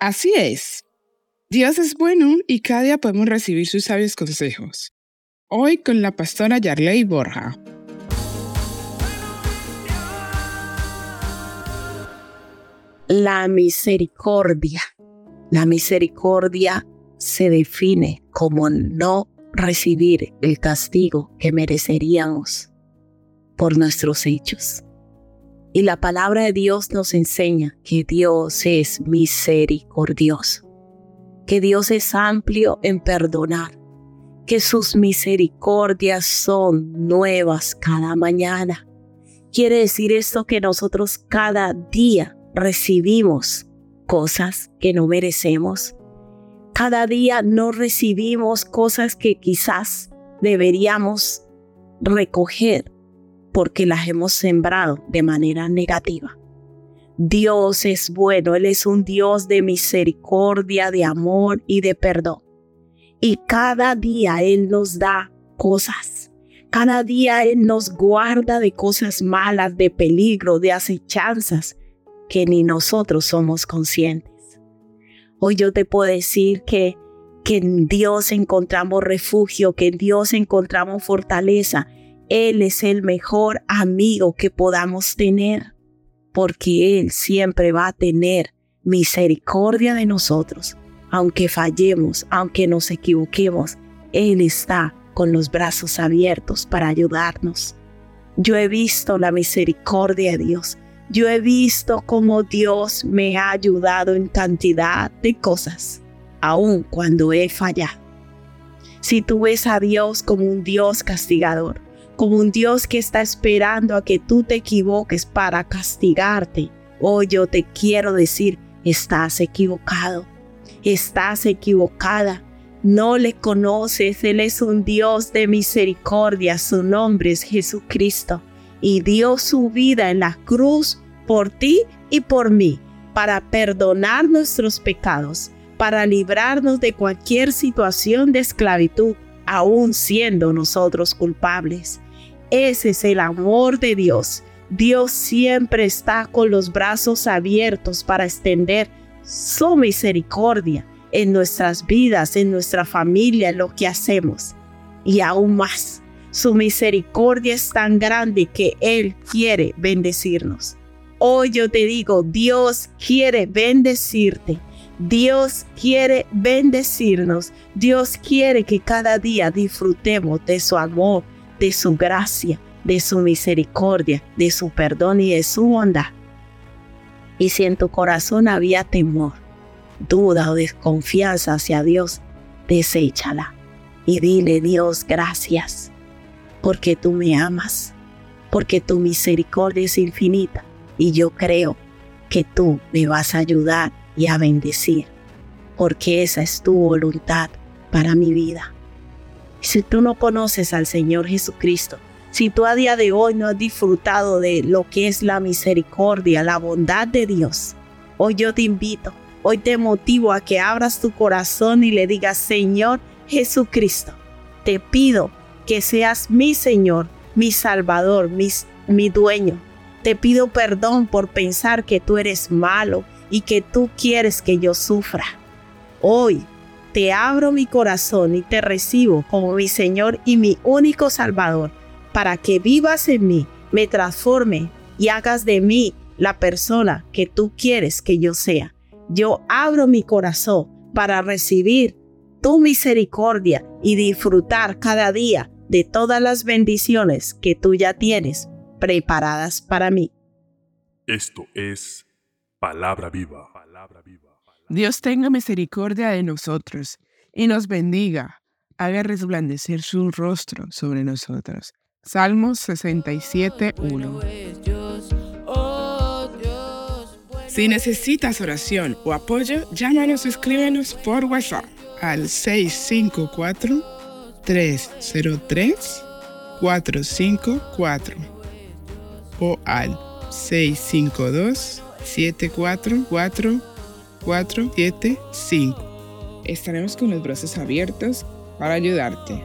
Así es. Dios es bueno y cada día podemos recibir sus sabios consejos. Hoy con la pastora Yarley Borja. La misericordia. La misericordia se define como no recibir el castigo que mereceríamos por nuestros hechos. Y la palabra de Dios nos enseña que Dios es misericordioso, que Dios es amplio en perdonar, que sus misericordias son nuevas cada mañana. Quiere decir esto que nosotros cada día recibimos cosas que no merecemos. Cada día no recibimos cosas que quizás deberíamos recoger porque las hemos sembrado de manera negativa. Dios es bueno, Él es un Dios de misericordia, de amor y de perdón. Y cada día Él nos da cosas. Cada día Él nos guarda de cosas malas, de peligro, de acechanzas que ni nosotros somos conscientes. Hoy yo te puedo decir que, que en Dios encontramos refugio, que en Dios encontramos fortaleza, él es el mejor amigo que podamos tener, porque Él siempre va a tener misericordia de nosotros. Aunque fallemos, aunque nos equivoquemos, Él está con los brazos abiertos para ayudarnos. Yo he visto la misericordia de Dios. Yo he visto cómo Dios me ha ayudado en cantidad de cosas, aun cuando he fallado. Si tú ves a Dios como un Dios castigador, como un Dios que está esperando a que tú te equivoques para castigarte. Hoy yo te quiero decir, estás equivocado, estás equivocada. No le conoces, Él es un Dios de misericordia, su nombre es Jesucristo y dio su vida en la cruz por ti y por mí para perdonar nuestros pecados, para librarnos de cualquier situación de esclavitud, aun siendo nosotros culpables. Ese es el amor de Dios. Dios siempre está con los brazos abiertos para extender su misericordia en nuestras vidas, en nuestra familia, en lo que hacemos. Y aún más, su misericordia es tan grande que Él quiere bendecirnos. Hoy yo te digo, Dios quiere bendecirte. Dios quiere bendecirnos. Dios quiere que cada día disfrutemos de su amor, de su gracia, de su misericordia, de su perdón y de su bondad. Y si en tu corazón había temor, duda o desconfianza hacia Dios, deséchala y dile Dios gracias, porque tú me amas, porque tu misericordia es infinita y yo creo que tú me vas a ayudar y a bendecir, porque esa es tu voluntad para mi vida. Si tú no conoces al Señor Jesucristo, si tú a día de hoy no has disfrutado de lo que es la misericordia, la bondad de Dios, hoy yo te invito, hoy te motivo a que abras tu corazón y le digas, Señor Jesucristo, te pido que seas mi Señor, mi Salvador, mi dueño. Te pido perdón por pensar que tú eres malo y que tú quieres que yo sufra. Hoy te abro mi corazón y te recibo como mi Señor y mi único Salvador, para que vivas en mí, me transforme y hagas de mí la persona que tú quieres que yo sea. Yo abro mi corazón para recibir tu misericordia y disfrutar cada día de todas las bendiciones que tú ya tienes preparadas para mí. Esto es palabra viva. Palabra viva. Dios tenga misericordia de nosotros y nos bendiga, haga resplandecer su rostro sobre nosotros. Salmos 67, 1. Si necesitas oración o apoyo, llámanos o escríbenos por WhatsApp al 654 303 454 o al 652 744 4, 7, 5. Estaremos con los brazos abiertos para ayudarte.